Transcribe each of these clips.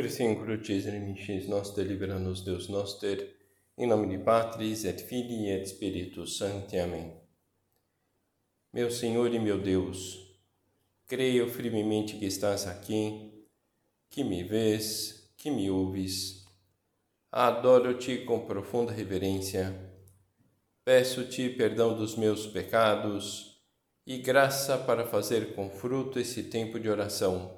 Persincro Cesare nos delibera-nos Deus noster, em nome de Patris et Filii et Spiritus Sancti. Amém. Meu Senhor e meu Deus, creio firmemente que estás aqui, que me vês, que me ouves. Adoro-te com profunda reverência. Peço-te perdão dos meus pecados e graça para fazer com fruto esse tempo de oração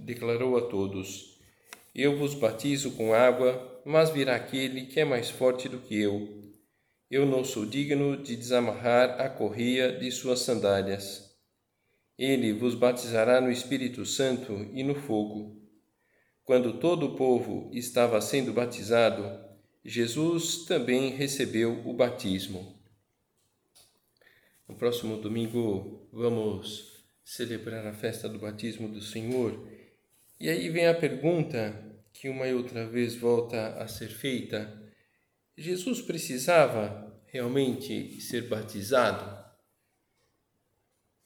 declarou a todos: Eu vos batizo com água, mas virá aquele que é mais forte do que eu. Eu não sou digno de desamarrar a correia de suas sandálias. Ele vos batizará no Espírito Santo e no fogo. Quando todo o povo estava sendo batizado, Jesus também recebeu o batismo. No próximo domingo vamos celebrar a festa do batismo do Senhor e aí vem a pergunta que uma e outra vez volta a ser feita: Jesus precisava realmente ser batizado?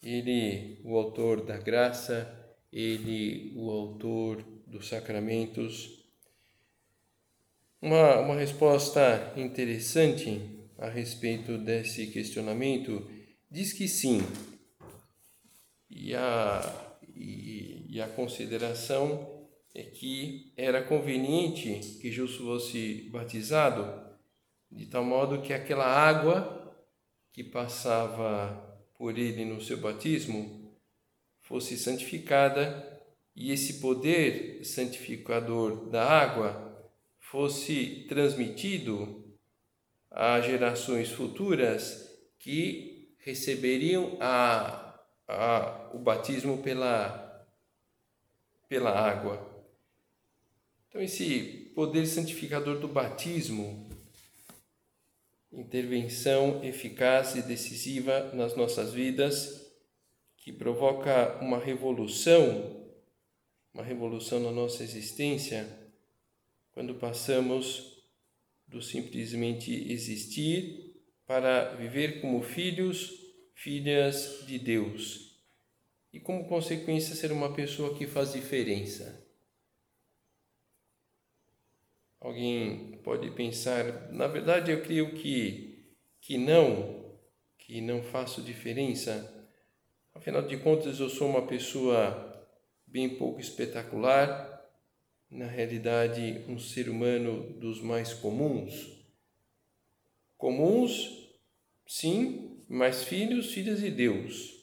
Ele, o autor da graça, ele, o autor dos sacramentos. Uma, uma resposta interessante a respeito desse questionamento diz que sim. E a e, e a consideração é que era conveniente que Jesus fosse batizado de tal modo que aquela água que passava por ele no seu batismo fosse santificada e esse poder santificador da água fosse transmitido a gerações futuras que receberiam a a, o batismo pela, pela água. Então, esse poder santificador do batismo, intervenção eficaz e decisiva nas nossas vidas, que provoca uma revolução, uma revolução na nossa existência, quando passamos do simplesmente existir para viver como filhos filhas de Deus e, como consequência, ser uma pessoa que faz diferença. Alguém pode pensar, na verdade, eu creio que, que não, que não faço diferença. Afinal de contas, eu sou uma pessoa bem pouco espetacular, na realidade, um ser humano dos mais comuns. Comuns, sim, mas filhos, filhas de Deus,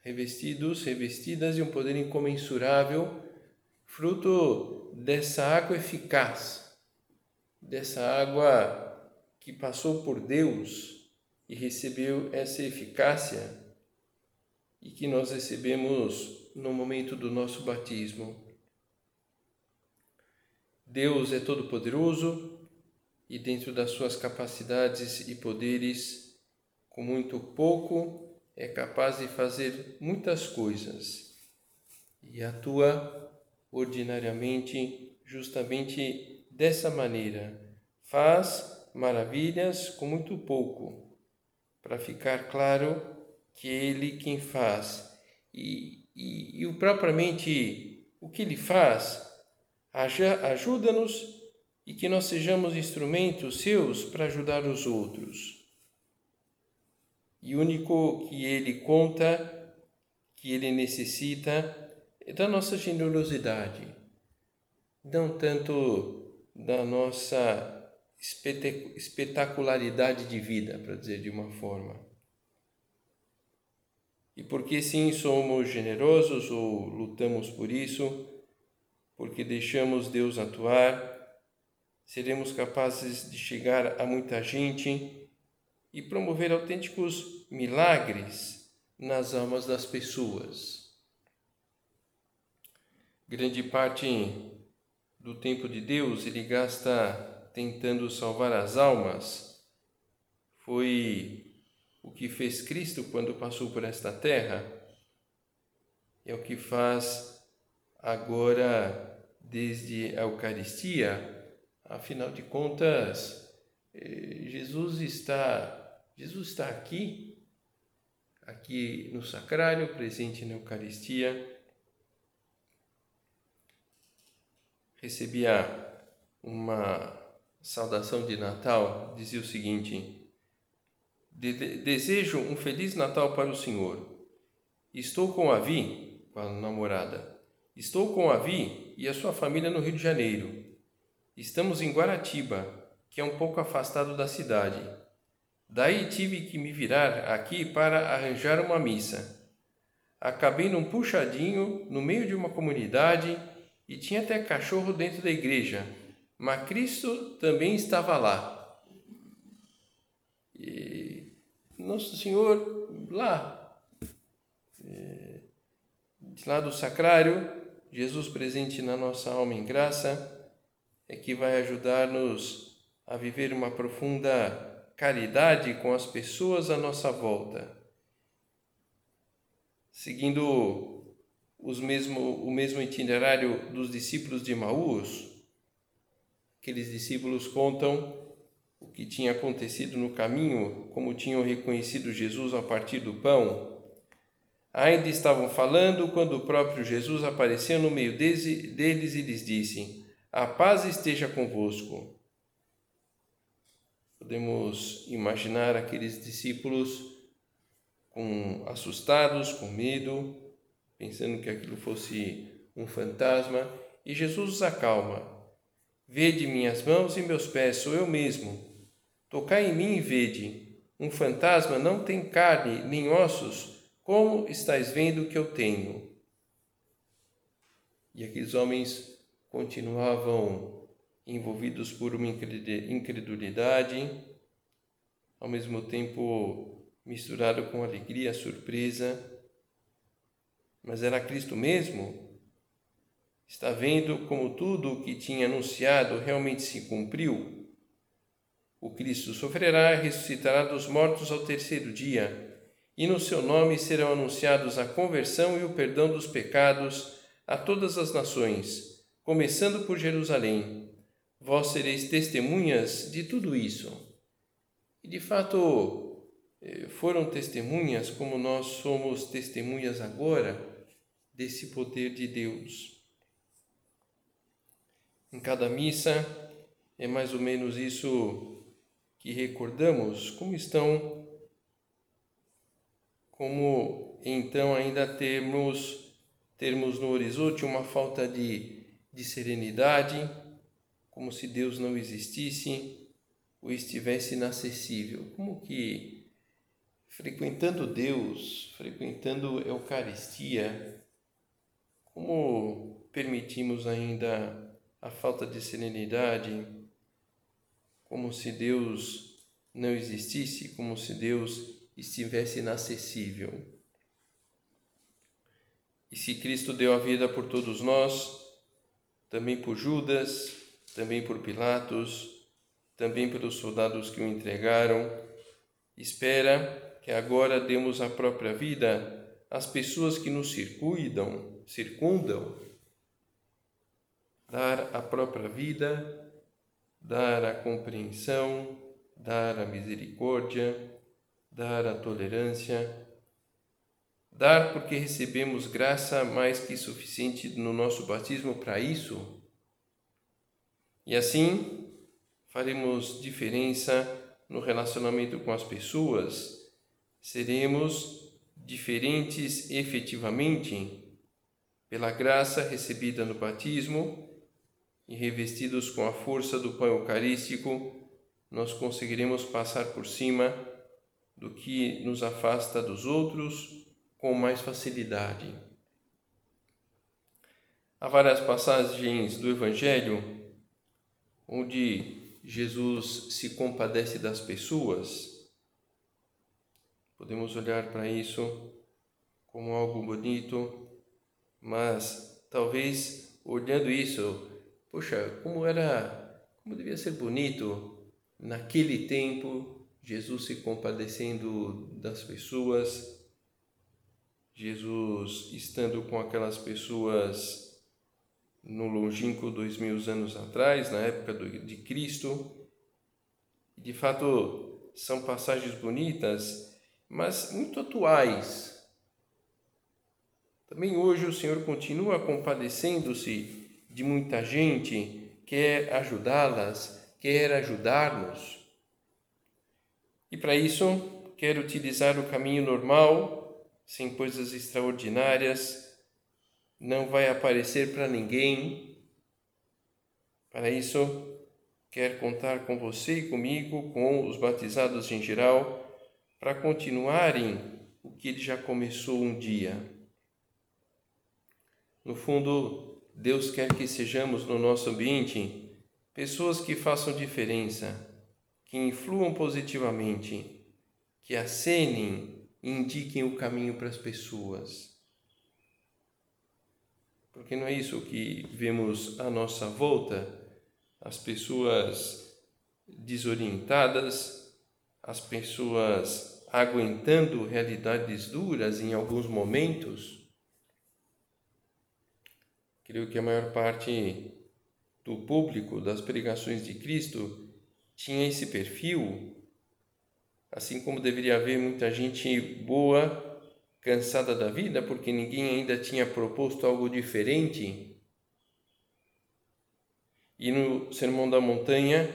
revestidos, revestidas de um poder incomensurável, fruto dessa água eficaz, dessa água que passou por Deus e recebeu essa eficácia e que nós recebemos no momento do nosso batismo. Deus é todo-poderoso e, dentro das suas capacidades e poderes, com muito pouco é capaz de fazer muitas coisas e atua ordinariamente justamente dessa maneira. Faz maravilhas com muito pouco, para ficar claro que é Ele quem faz. E, e, e o propriamente o que Ele faz ajuda-nos e que nós sejamos instrumentos seus para ajudar os outros e único que ele conta, que ele necessita, é da nossa generosidade, não tanto da nossa espetacularidade de vida, para dizer de uma forma. E porque sim somos generosos ou lutamos por isso, porque deixamos Deus atuar, seremos capazes de chegar a muita gente e promover autênticos milagres nas almas das pessoas. Grande parte do tempo de Deus ele gasta tentando salvar as almas foi o que fez Cristo quando passou por esta terra. É o que faz agora desde a Eucaristia. Afinal de contas, eh, Jesus está Jesus está aqui, aqui no sacrário, presente na Eucaristia. Recebia uma saudação de Natal, dizia o seguinte: Desejo um feliz Natal para o Senhor. Estou com a Vi, com a namorada. Estou com a Vi e a sua família no Rio de Janeiro. Estamos em Guaratiba, que é um pouco afastado da cidade. Daí tive que me virar aqui para arranjar uma missa. Acabei num puxadinho no meio de uma comunidade e tinha até cachorro dentro da igreja, mas Cristo também estava lá. E Nosso Senhor lá, é, de lá do sacrário, Jesus presente na nossa alma em graça, é que vai ajudar-nos a viver uma profunda caridade com as pessoas à nossa volta, seguindo os mesmo, o mesmo itinerário dos discípulos de Maús. Aqueles discípulos contam o que tinha acontecido no caminho, como tinham reconhecido Jesus a partir do pão. Ainda estavam falando quando o próprio Jesus apareceu no meio deles e lhes disse: A paz esteja convosco. Podemos imaginar aqueles discípulos com assustados, com medo, pensando que aquilo fosse um fantasma, e Jesus os acalma. Vede minhas mãos e meus pés, sou eu mesmo. Tocai em mim e vede. Um fantasma não tem carne nem ossos, como estáis vendo que eu tenho. E aqueles homens continuavam envolvidos por uma incredulidade, ao mesmo tempo misturado com alegria, surpresa. Mas era Cristo mesmo? Está vendo como tudo o que tinha anunciado realmente se cumpriu? O Cristo sofrerá e ressuscitará dos mortos ao terceiro dia, e no seu nome serão anunciados a conversão e o perdão dos pecados a todas as nações, começando por Jerusalém vós sereis testemunhas de tudo isso. E de fato, eh, foram testemunhas como nós somos testemunhas agora desse poder de Deus. Em cada missa é mais ou menos isso que recordamos, como estão, como então ainda temos termos no horizonte uma falta de, de serenidade, como se Deus não existisse ou estivesse inacessível. Como que frequentando Deus, frequentando Eucaristia, como permitimos ainda a falta de serenidade, como se Deus não existisse, como se Deus estivesse inacessível. E se Cristo deu a vida por todos nós, também por Judas, também por Pilatos, também pelos soldados que o entregaram. Espera que agora demos a própria vida às pessoas que nos circuidam, circundam. Dar a própria vida, dar a compreensão, dar a misericórdia, dar a tolerância, dar porque recebemos graça mais que suficiente no nosso batismo para isso e assim faremos diferença no relacionamento com as pessoas, seremos diferentes efetivamente pela graça recebida no batismo e revestidos com a força do pão eucarístico, nós conseguiremos passar por cima do que nos afasta dos outros com mais facilidade. Há várias passagens do Evangelho onde Jesus se compadece das pessoas, podemos olhar para isso como algo bonito, mas talvez olhando isso poxa, como era, como devia ser bonito naquele tempo Jesus se compadecendo das pessoas, Jesus estando com aquelas pessoas no longínquo dois mil anos atrás, na época de Cristo. De fato, são passagens bonitas, mas muito atuais também hoje o Senhor continua compadecendo-se de muita gente, quer ajudá-las, quer ajudar-nos. E para isso, quer utilizar o caminho normal, sem coisas extraordinárias, não vai aparecer para ninguém. Para isso, quer contar com você e comigo, com os batizados em geral, para continuarem o que ele já começou um dia. No fundo, Deus quer que sejamos no nosso ambiente pessoas que façam diferença, que influam positivamente, que acenem e indiquem o caminho para as pessoas. Porque não é isso que vemos à nossa volta, as pessoas desorientadas, as pessoas aguentando realidades duras em alguns momentos. Creio que a maior parte do público das pregações de Cristo tinha esse perfil, assim como deveria haver muita gente boa, cansada da vida, porque ninguém ainda tinha proposto algo diferente. E no Sermão da Montanha,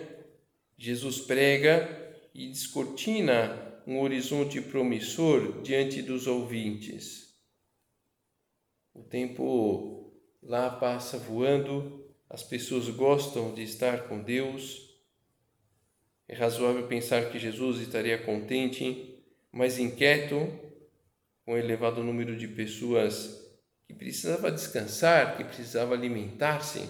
Jesus prega e descortina um horizonte promissor diante dos ouvintes. O tempo lá passa voando, as pessoas gostam de estar com Deus. É razoável pensar que Jesus estaria contente, mas inquieto com o elevado número de pessoas que precisava descansar, que precisava alimentar-se.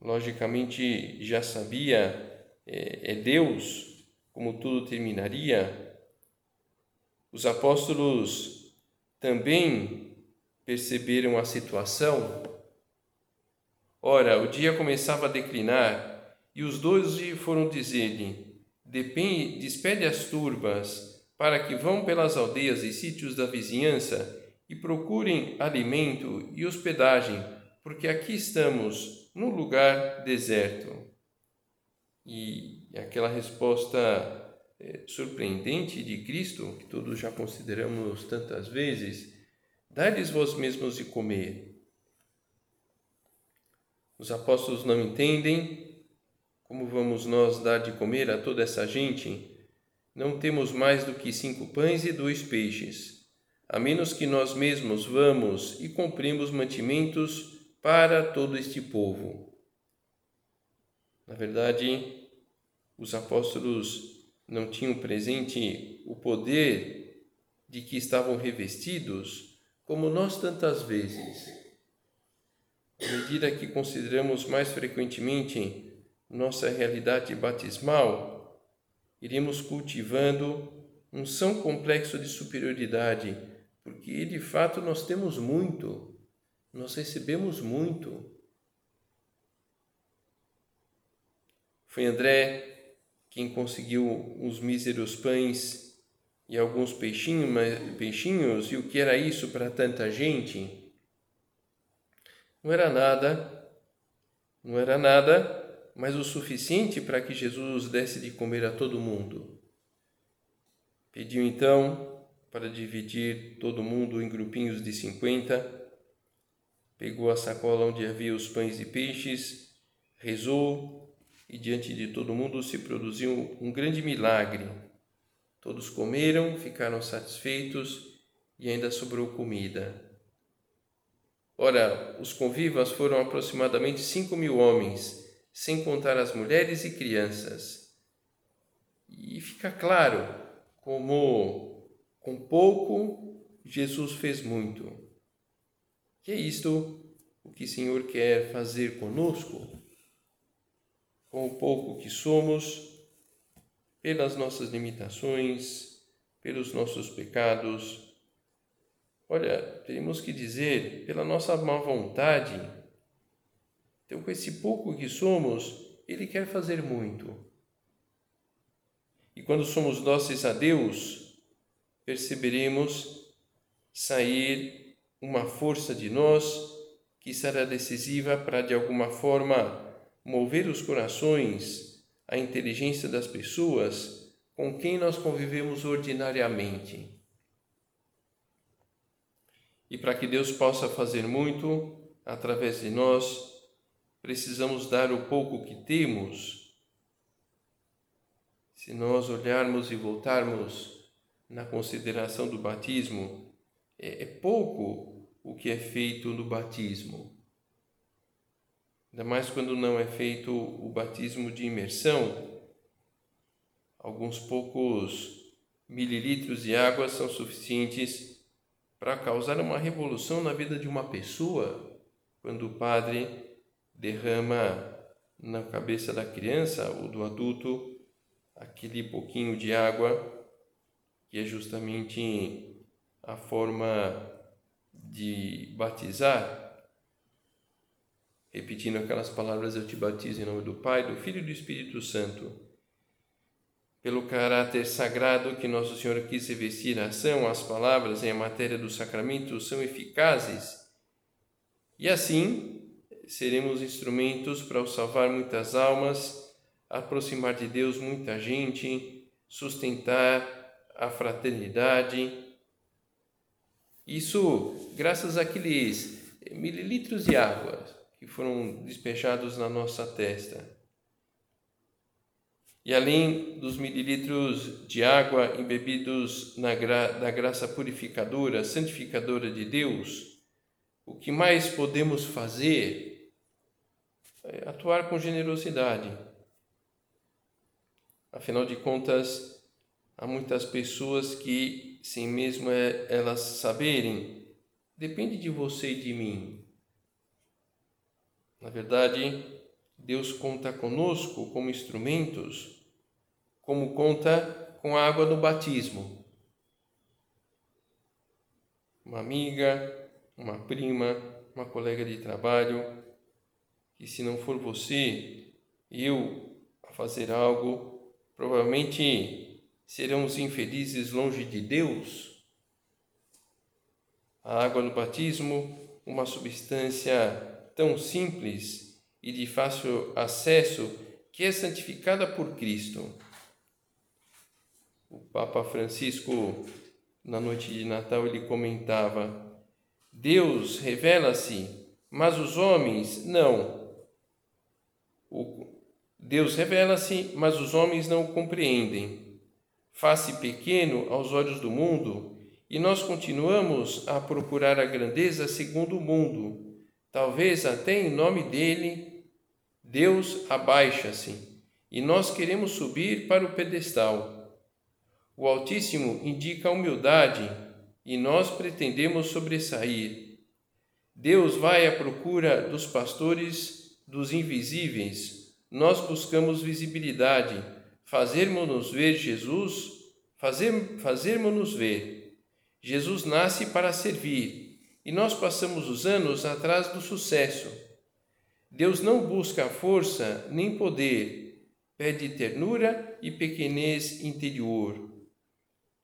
Logicamente já sabia, é, é Deus como tudo terminaria. Os apóstolos também perceberam a situação? Ora, o dia começava a declinar e os doze foram dizer-lhe: Despede as turbas para que vão pelas aldeias e sítios da vizinhança e procurem alimento e hospedagem, porque aqui estamos num lugar deserto. E aquela resposta é, surpreendente de Cristo, que todos já consideramos tantas vezes, Dai-lhes vós mesmos de comer. Os apóstolos não entendem como vamos nós dar de comer a toda essa gente? Não temos mais do que cinco pães e dois peixes, a menos que nós mesmos vamos e cumprimos mantimentos para todo este povo. Na verdade, os apóstolos não tinham presente o poder de que estavam revestidos como nós tantas vezes, à medida que consideramos mais frequentemente nossa realidade batismal, iremos cultivando um são complexo de superioridade, porque de fato nós temos muito, nós recebemos muito. Foi André quem conseguiu uns míseros pães e alguns peixinhos, peixinhos, e o que era isso para tanta gente? Não era nada, não era nada, mas o suficiente para que Jesus desse de comer a todo mundo. Pediu então para dividir todo mundo em grupinhos de cinquenta, pegou a sacola onde havia os pães e peixes, rezou e diante de todo mundo se produziu um grande milagre Todos comeram, ficaram satisfeitos e ainda sobrou comida. Ora, os convivas foram aproximadamente cinco mil homens, sem contar as mulheres e crianças. E fica claro como, com pouco, Jesus fez muito. Que é isto o que o Senhor quer fazer conosco? Com o pouco que somos, pelas nossas limitações, pelos nossos pecados. Olha, temos que dizer, pela nossa má vontade, Então, com esse pouco que somos, Ele quer fazer muito. E quando somos dóceis a Deus, perceberemos sair uma força de nós que será decisiva para, de alguma forma, mover os corações, a inteligência das pessoas com quem nós convivemos ordinariamente. E para que Deus possa fazer muito através de nós, precisamos dar o pouco que temos. Se nós olharmos e voltarmos na consideração do batismo, é, é pouco o que é feito no batismo. Ainda mais quando não é feito o batismo de imersão. Alguns poucos mililitros de água são suficientes para causar uma revolução na vida de uma pessoa quando o padre derrama na cabeça da criança ou do adulto aquele pouquinho de água que é justamente a forma de batizar, repetindo aquelas palavras: Eu te batizo em nome do Pai, do Filho e do Espírito Santo. Pelo caráter sagrado que Nosso Senhor quis revestir a ação, as palavras em matéria do sacramento são eficazes e assim seremos instrumentos para salvar muitas almas, aproximar de Deus muita gente, sustentar a fraternidade. Isso graças àqueles mililitros de água que foram despejados na nossa testa. E além dos mililitros de água embebidos na gra da graça purificadora, santificadora de Deus, o que mais podemos fazer atuar com generosidade. Afinal de contas, há muitas pessoas que, sem mesmo é, elas saberem, depende de você e de mim. Na verdade, Deus conta conosco como instrumentos, como conta com a água do batismo. Uma amiga, uma prima, uma colega de trabalho, que se não for você, eu a fazer algo, provavelmente seremos infelizes longe de Deus. A água no batismo, uma substância tão simples e de fácil acesso que é santificada por Cristo. O Papa Francisco, na noite de Natal, ele comentava: Deus revela-se, mas os homens não. Deus revela-se, mas os homens não o compreendem. Faz-se pequeno aos olhos do mundo e nós continuamos a procurar a grandeza segundo o mundo. Talvez até em nome dele, Deus abaixa-se e nós queremos subir para o pedestal. O Altíssimo indica a humildade e nós pretendemos sobressair. Deus vai à procura dos pastores dos invisíveis. Nós buscamos visibilidade, fazermos-nos ver Jesus, fazer, fazermos-nos ver. Jesus nasce para servir e nós passamos os anos atrás do sucesso. Deus não busca força nem poder, pede ternura e pequenez interior.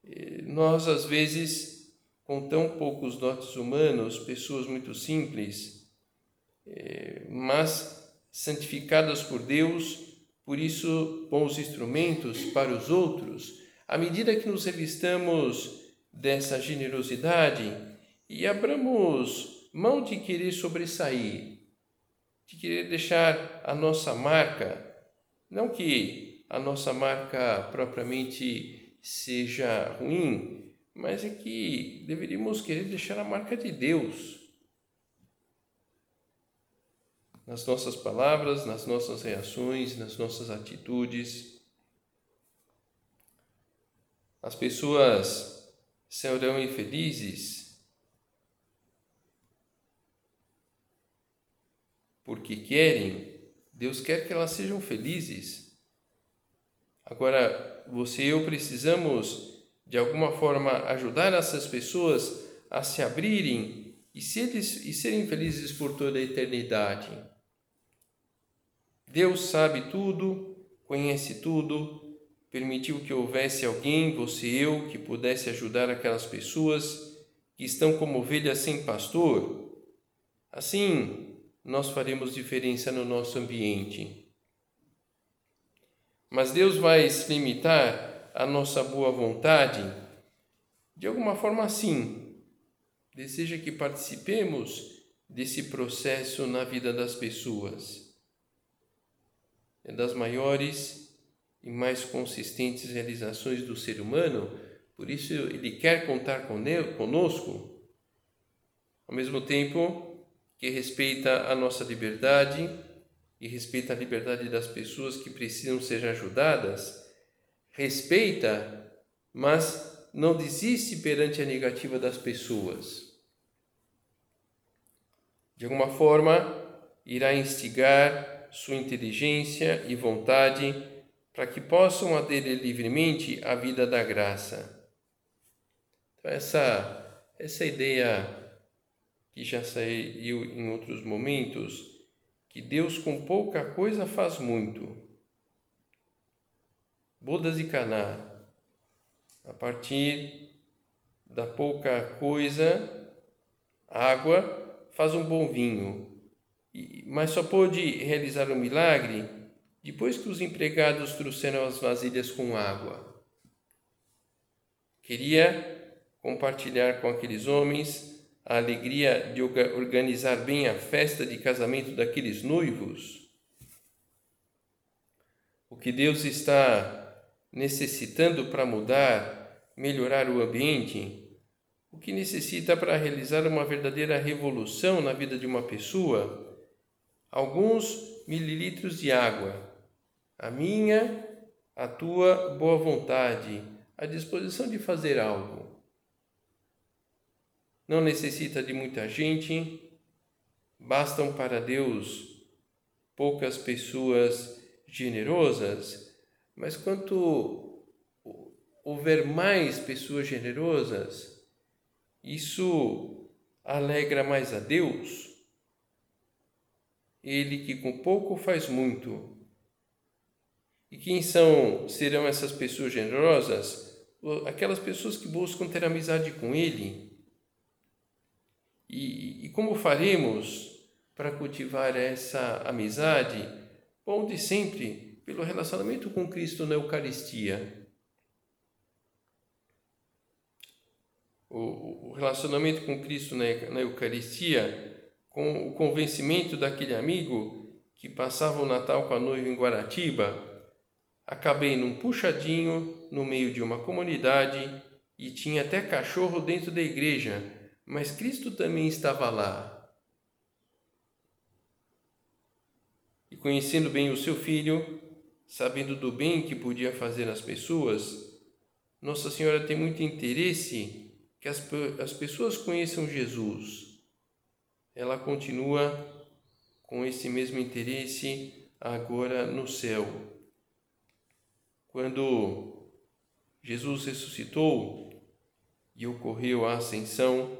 Eh, nós, às vezes, com tão poucos dotes humanos, pessoas muito simples, é, mas santificadas por Deus, por isso bons instrumentos para os outros, à medida que nos revistamos dessa generosidade e abramos mão de querer sobressair, de querer deixar a nossa marca, não que a nossa marca propriamente seja ruim, mas é que deveríamos querer deixar a marca de Deus nas nossas palavras, nas nossas reações, nas nossas atitudes. As pessoas serão infelizes porque querem, Deus quer que elas sejam felizes. Agora, você e eu precisamos de alguma forma ajudar essas pessoas a se abrirem e, seres, e serem felizes por toda a eternidade. Deus sabe tudo, conhece tudo, permitiu que houvesse alguém, você e eu, que pudesse ajudar aquelas pessoas que estão como ovelhas sem pastor. Assim, nós faremos diferença no nosso ambiente. Mas Deus vai se limitar à nossa boa vontade de alguma forma sim. Deseja que participemos desse processo na vida das pessoas. É das maiores e mais consistentes realizações do ser humano, por isso ele quer contar conosco, ao mesmo tempo que respeita a nossa liberdade e respeita a liberdade das pessoas que precisam ser ajudadas, respeita, mas não desiste perante a negativa das pessoas. De alguma forma, irá instigar sua inteligência e vontade para que possam aderir livremente à vida da graça. Então, essa, essa ideia que já saiu em outros momentos, que Deus com pouca coisa faz muito. Bodas e Caná, a partir da pouca coisa, água faz um bom vinho, mas só pôde realizar o um milagre depois que os empregados trouxeram as vasilhas com água. Queria compartilhar com aqueles homens a alegria de organizar bem a festa de casamento daqueles noivos? O que Deus está necessitando para mudar, melhorar o ambiente? O que necessita para realizar uma verdadeira revolução na vida de uma pessoa? Alguns mililitros de água. A minha, a tua boa vontade, a disposição de fazer algo não necessita de muita gente, bastam para Deus poucas pessoas generosas, mas quanto houver mais pessoas generosas, isso alegra mais a Deus. Ele que com pouco faz muito. E quem são serão essas pessoas generosas? Aquelas pessoas que buscam ter amizade com Ele e, e como faremos para cultivar essa amizade? Bom, de sempre, pelo relacionamento com Cristo na Eucaristia. O, o relacionamento com Cristo na, na Eucaristia, com o convencimento daquele amigo que passava o Natal com a noiva em Guaratiba, acabei num puxadinho no meio de uma comunidade e tinha até cachorro dentro da igreja mas Cristo também estava lá. E conhecendo bem o seu filho, sabendo do bem que podia fazer às pessoas, Nossa Senhora tem muito interesse que as, as pessoas conheçam Jesus. Ela continua com esse mesmo interesse agora no céu. Quando Jesus ressuscitou e ocorreu a ascensão,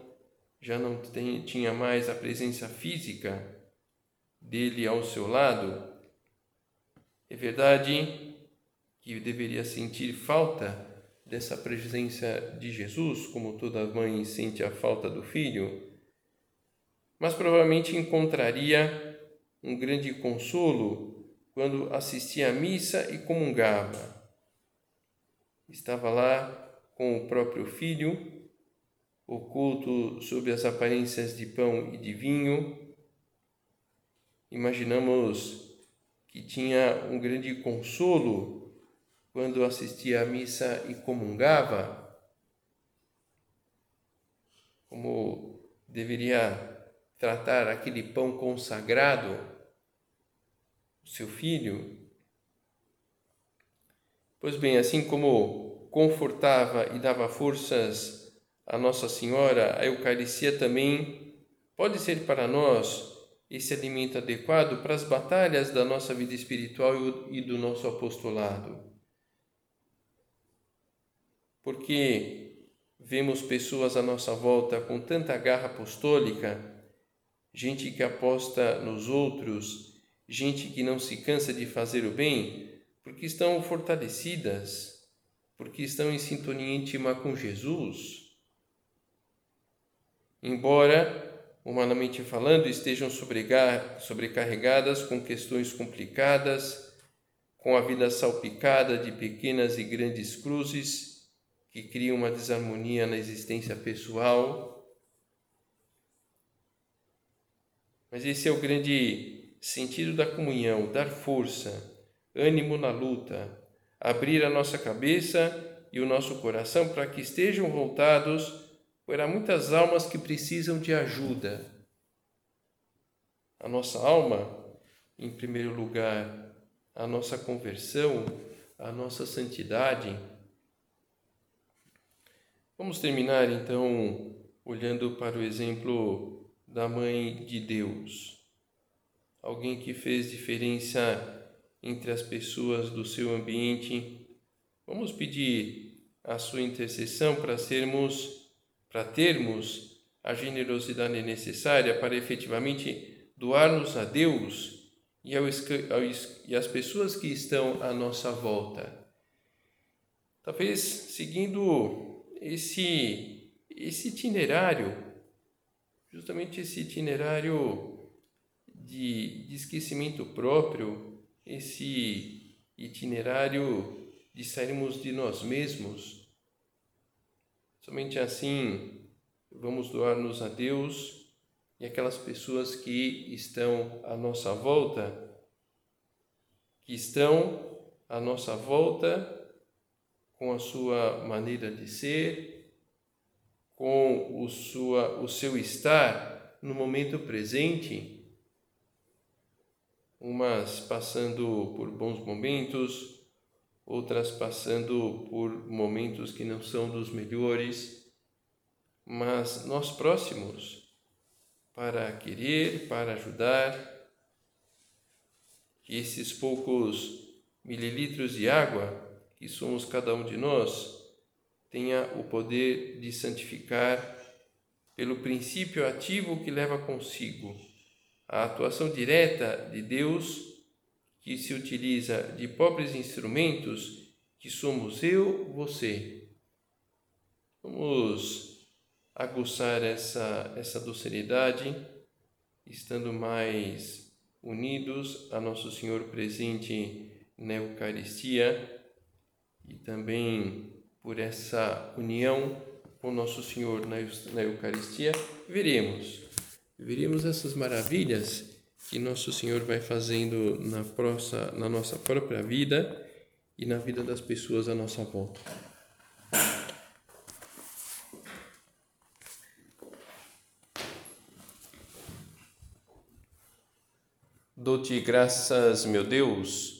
já não tem, tinha mais a presença física dele ao seu lado, é verdade que deveria sentir falta dessa presença de Jesus, como toda mãe sente a falta do filho, mas provavelmente encontraria um grande consolo quando assistia à missa e comungava. Estava lá com o próprio filho oculto sob as aparências de pão e de vinho. Imaginamos que tinha um grande consolo quando assistia à missa e comungava, como deveria tratar aquele pão consagrado, o seu filho. Pois bem, assim como confortava e dava forças a Nossa Senhora, a Eucaristia também pode ser para nós esse alimento adequado para as batalhas da nossa vida espiritual e do nosso apostolado. Porque vemos pessoas à nossa volta com tanta garra apostólica, gente que aposta nos outros, gente que não se cansa de fazer o bem, porque estão fortalecidas, porque estão em sintonia íntima com Jesus. Embora, humanamente falando, estejam sobrecarregadas com questões complicadas, com a vida salpicada de pequenas e grandes cruzes que criam uma desarmonia na existência pessoal. Mas esse é o grande sentido da comunhão, dar força, ânimo na luta, abrir a nossa cabeça e o nosso coração para que estejam voltados para muitas almas que precisam de ajuda. A nossa alma, em primeiro lugar, a nossa conversão, a nossa santidade. Vamos terminar então olhando para o exemplo da Mãe de Deus, alguém que fez diferença entre as pessoas do seu ambiente. Vamos pedir a sua intercessão para sermos, para termos a generosidade necessária para efetivamente doar-nos a Deus e, ao, e às pessoas que estão à nossa volta. Talvez seguindo esse, esse itinerário, justamente esse itinerário de, de esquecimento próprio, esse itinerário de sairmos de nós mesmos. Somente assim vamos doar-nos a Deus e aquelas pessoas que estão à nossa volta, que estão à nossa volta com a sua maneira de ser, com o, sua, o seu estar no momento presente umas passando por bons momentos, outras passando por momentos que não são dos melhores, mas nós próximos para querer, para ajudar, que esses poucos mililitros de água que somos cada um de nós tenha o poder de santificar pelo princípio ativo que leva consigo a atuação direta de Deus que se utiliza de pobres instrumentos que somos eu, você. Vamos aguçar essa, essa docilidade, estando mais unidos a Nosso Senhor presente na Eucaristia também por essa união com Nosso Senhor na, Eucaristia, veremos veríamos essas maravilhas que Nosso Senhor vai fazendo na, nossa, na nossa própria vida e na vida das pessoas à nossa volta. Dou-te graças, meu Deus,